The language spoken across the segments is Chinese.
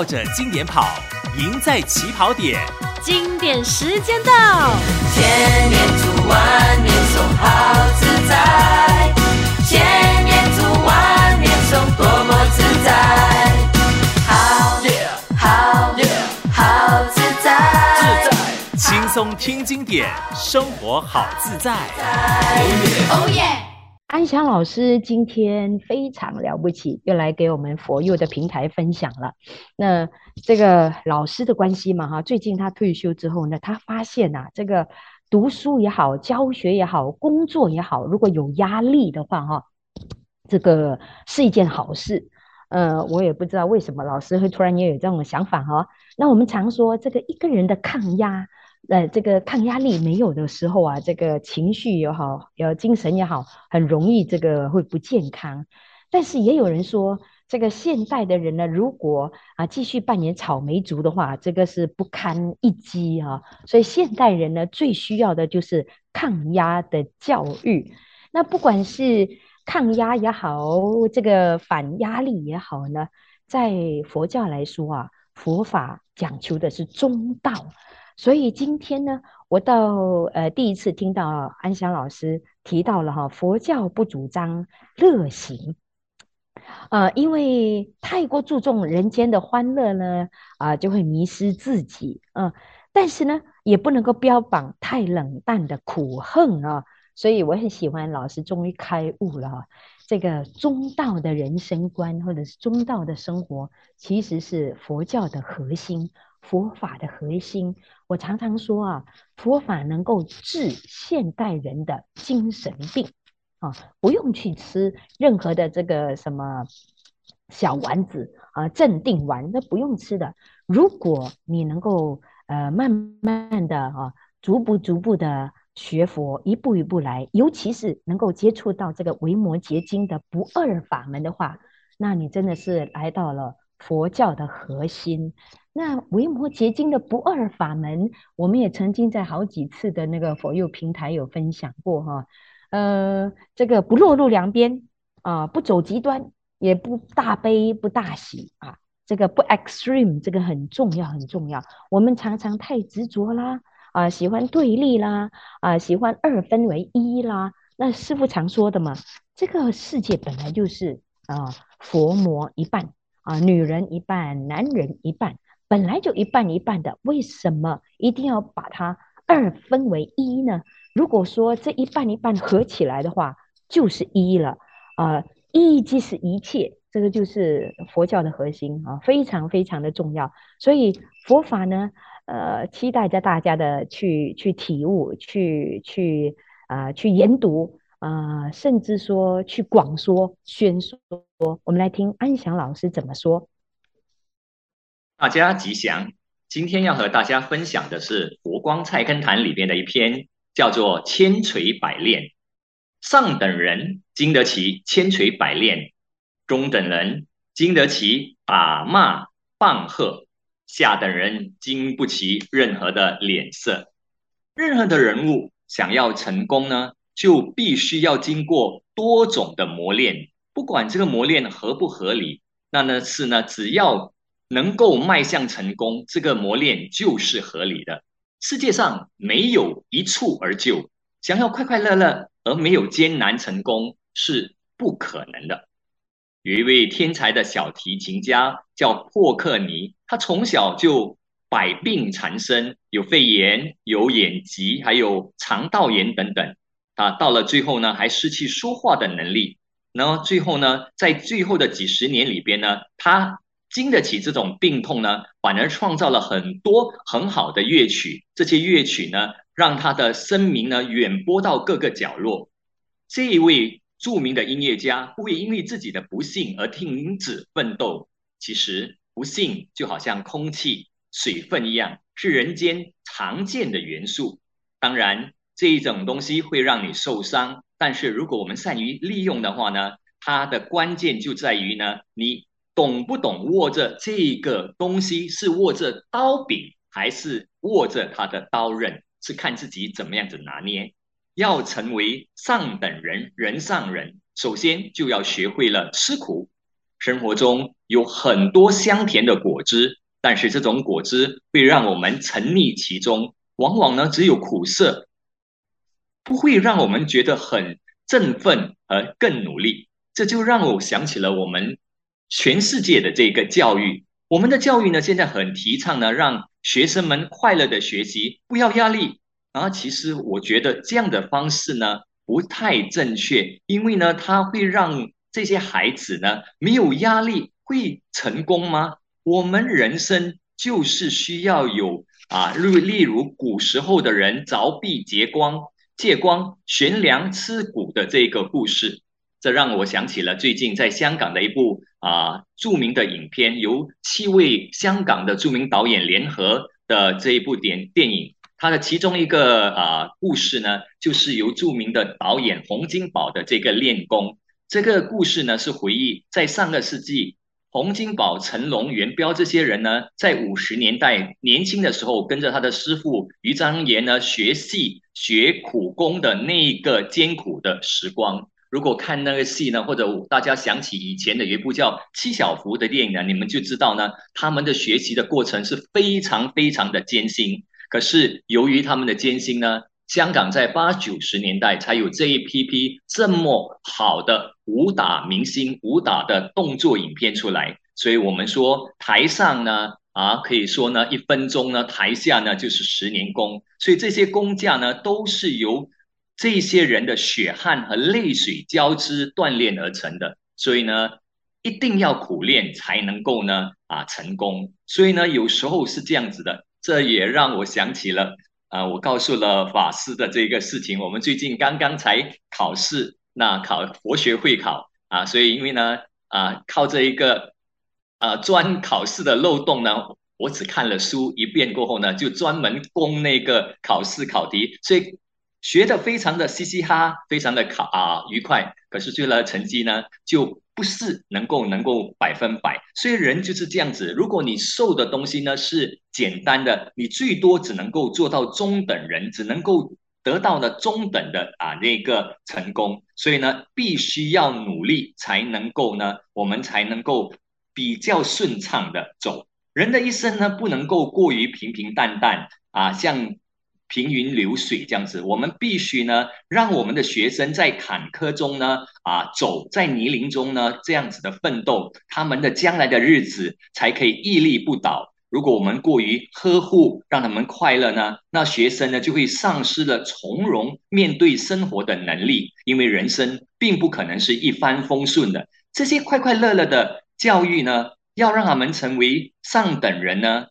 绕着经典跑，赢在起跑点。经典时间到，千年读万年诵，好自在。千年读万年诵，多么自在。好，好，好自在。自在，轻松听经典，生活好自在。哦耶！安祥老师今天非常了不起，又来给我们佛佑的平台分享了。那这个老师的关系嘛，哈，最近他退休之后呢，他发现呐、啊，这个读书也好，教学也好，工作也好，如果有压力的话，哈，这个是一件好事。呃，我也不知道为什么老师会突然也有这种想法哈。那我们常说，这个一个人的抗压。呃，这个抗压力没有的时候啊，这个情绪也好，呃精神也好，很容易这个会不健康。但是也有人说，这个现代的人呢，如果啊继续扮演草莓族的话，这个是不堪一击啊。所以现代人呢，最需要的就是抗压的教育。那不管是抗压也好，这个反压力也好呢，在佛教来说啊，佛法讲求的是中道。所以今天呢，我到呃第一次听到安祥老师提到了哈，佛教不主张乐行，呃，因为太过注重人间的欢乐呢，啊、就会迷失自己，嗯、但是呢，也不能够标榜太冷淡的苦恨啊，所以我很喜欢老师终于开悟了，这个中道的人生观或者是中道的生活，其实是佛教的核心。佛法的核心，我常常说啊，佛法能够治现代人的精神病啊，不用去吃任何的这个什么小丸子啊、镇定丸，那不用吃的。如果你能够呃慢慢的啊，逐步逐步的学佛，一步一步来，尤其是能够接触到这个维摩诘经的不二法门的话，那你真的是来到了佛教的核心。那维摩诘经的不二法门，我们也曾经在好几次的那个佛佑平台有分享过哈。呃，这个不落入两边啊，不走极端，也不大悲不大喜啊，这个不 extreme，这个很重要很重要。我们常常太执着啦啊，喜欢对立啦啊，喜欢二分为一啦。那师父常说的嘛，这个世界本来就是啊，佛魔一半啊，女人一半，男人一半。本来就一半一半的，为什么一定要把它二分为一呢？如果说这一半一半合起来的话，就是一了啊、一即是一切，这个就是佛教的核心啊，非常非常的重要。所以佛法呢，呃，期待着大家的去去体悟，去去啊、去研读、呃，甚至说去广说宣说。我们来听安祥老师怎么说。大家吉祥，今天要和大家分享的是《佛光菜根谭》里边的一篇，叫做《千锤百炼》。上等人经得起千锤百炼，中等人经得起打骂棒喝，下等人经不起任何的脸色。任何的人物想要成功呢，就必须要经过多种的磨练，不管这个磨练合不合理，那呢是呢，只要。能够迈向成功，这个磨练就是合理的。世界上没有一蹴而就，想要快快乐乐而没有艰难成功是不可能的。有一位天才的小提琴家叫霍克尼，他从小就百病缠身，有肺炎、有眼疾，还有肠道炎等等。啊到了最后呢，还失去说话的能力。然后最后呢，在最后的几十年里边呢，他。经得起这种病痛呢，反而创造了很多很好的乐曲。这些乐曲呢，让他的声名呢远播到各个角落。这一位著名的音乐家不会因为自己的不幸而停止奋斗。其实不幸就好像空气、水分一样，是人间常见的元素。当然，这一种东西会让你受伤，但是如果我们善于利用的话呢，它的关键就在于呢，你。懂不懂握着这个东西，是握着刀柄还是握着它的刀刃，是看自己怎么样子拿捏。要成为上等人，人上人，首先就要学会了吃苦。生活中有很多香甜的果汁，但是这种果汁会让我们沉溺其中，往往呢只有苦涩，不会让我们觉得很振奋而更努力。这就让我想起了我们全世界的这个教育，我们的教育呢现在很提倡呢，让学生们快乐的学习，不要压力。然后其实我觉得这样的方式呢不太正确，因为呢它会让这些孩子呢，没有压力会成功吗？我们人生就是需要有啊，例例如古时候的人凿壁借光、借光悬梁刺股的这个故事，这让我想起了最近在香港的一部啊著名的影片，由七位香港的著名导演联合的这一部电电影，它的其中一个啊故事呢，就是由著名的导演洪金宝的这个练功。这个故事呢，是回忆在上个世纪，洪金宝、成龙、元彪这些人呢，在五十年代年轻的时候，跟着他的师傅于章言呢学戏、学苦功的那一个艰苦的时光。如果看那个戏呢，或者大家想起以前的一部叫《七小福》的电影呢，你们就知道呢，他们的学习的过程是非常非常的艰辛。可是由于他们的艰辛呢，香港在八九十年代才有这一批批这么好的武打明星、武打的动作影片出来，所以我们说台上呢啊，可以说呢一分钟呢，台下呢就是十年功，所以这些功架呢都是由这些人的血汗和泪水交织锻炼而成的，所以呢一定要苦练才能够呢啊成功，所以呢有时候是这样子的，这也让我想起了。啊，我告诉了法师的这个事情。我们最近刚刚才考试，那考佛学会考啊，所以因为呢，啊，靠这一个啊专考试的漏洞呢，我只看了书一遍过后呢，就专门攻那个考试考题，所以学的非常的嘻嘻哈，非常的考啊愉快。可是最后的成绩呢，就。不是能够能够百分百，所以人就是这样子。如果你受的东西呢是简单的，你最多只能够做到中等人，只能够得到的中等的啊那个成功。所以呢，必须要努力才能够呢，我们才能够比较顺畅的走。人的一生呢，不能够过于平平淡淡啊，像。平云流水这样子，我们必须呢，让我们的学生在坎坷中呢，啊，走在泥泞中呢，这样子的奋斗，他们的将来的日子才可以屹立不倒。如果我们过于呵护，让他们快乐呢，那学生呢就会丧失了从容面对生活的能力，因为人生并不可能是一帆风顺的。这些快快乐乐的教育呢，要让他们成为上等人呢，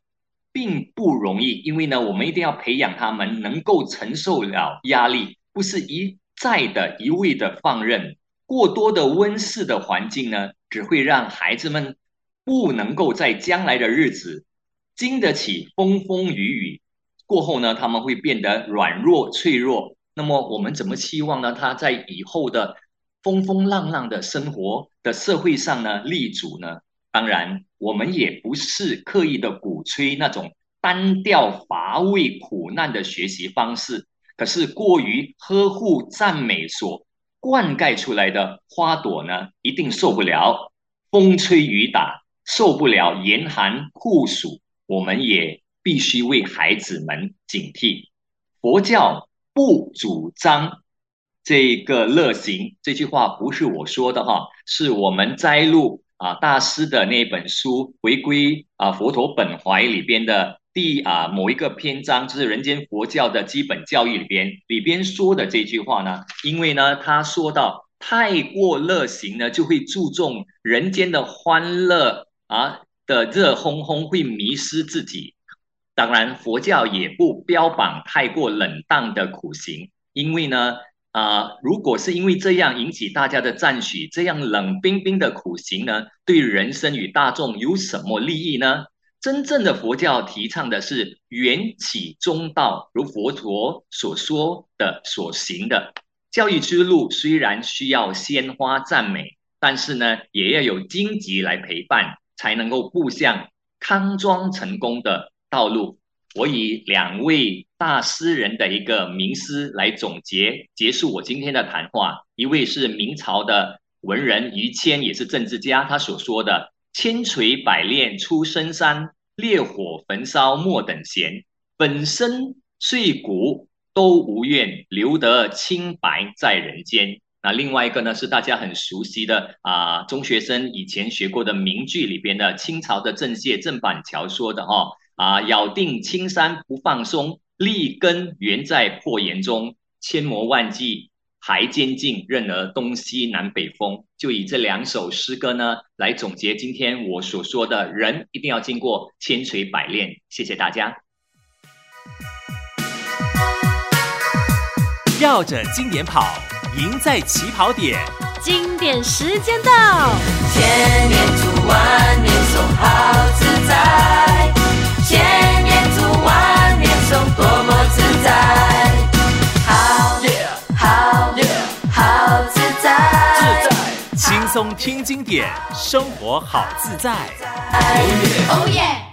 并不容易，因为呢，我们一定要培养他们能够承受了压力，不是一再的一味的放任。过多的温室的环境呢，只会让孩子们不能够在将来的日子经得起风风雨雨。过后呢，他们会变得软弱脆弱。那么我们怎么期望呢？他在以后的风风浪浪的生活的社会上呢，立足呢？当然，我们也不是刻意的鼓吹那种单调乏味、苦难的学习方式。可是，过于呵护、赞美所灌溉出来的花朵呢，一定受不了风吹雨打，受不了严寒酷暑。我们也必须为孩子们警惕。佛教不主张这个乐行，这句话不是我说的哈，是我们摘录。啊，大师的那本书《回归啊佛陀本怀》里边的第啊某一个篇章，就是人间佛教的基本教义里边里边说的这句话呢，因为呢他说到太过乐行呢，就会注重人间的欢乐啊的热烘烘，会迷失自己。当然，佛教也不标榜太过冷淡的苦行，因为呢。啊、如果是因为这样引起大家的赞许，这样冷冰冰的苦行呢，对人生与大众有什么利益呢？真正的佛教提倡的是缘起中道，如佛陀所说的所行的教育之路，虽然需要鲜花赞美，但是呢，也要有荆棘来陪伴，才能够步向康庄成功的道路。我以两位大诗人的一个名诗来总结结束我今天的谈话。一位是明朝的文人于谦也是政治家，他所说的“千锤百炼出深山，烈火焚烧莫等闲，粉身碎骨都无怨，留得清白在人间”。那另外一个呢，是大家很熟悉的啊，中学生以前学过的名句里边的清朝的郑燮郑板桥说的哦，啊，咬定青山不放松，立根原在破岩中，千磨万计还坚劲，任尔东西南北风。就以这两首诗歌呢，来总结今天我所说的人一定要经过千锤百炼。谢谢大家。绕着经典跑。赢在起跑点，经典时间到。千年读万年诵，好自在。听经典生活好自在。耶耶。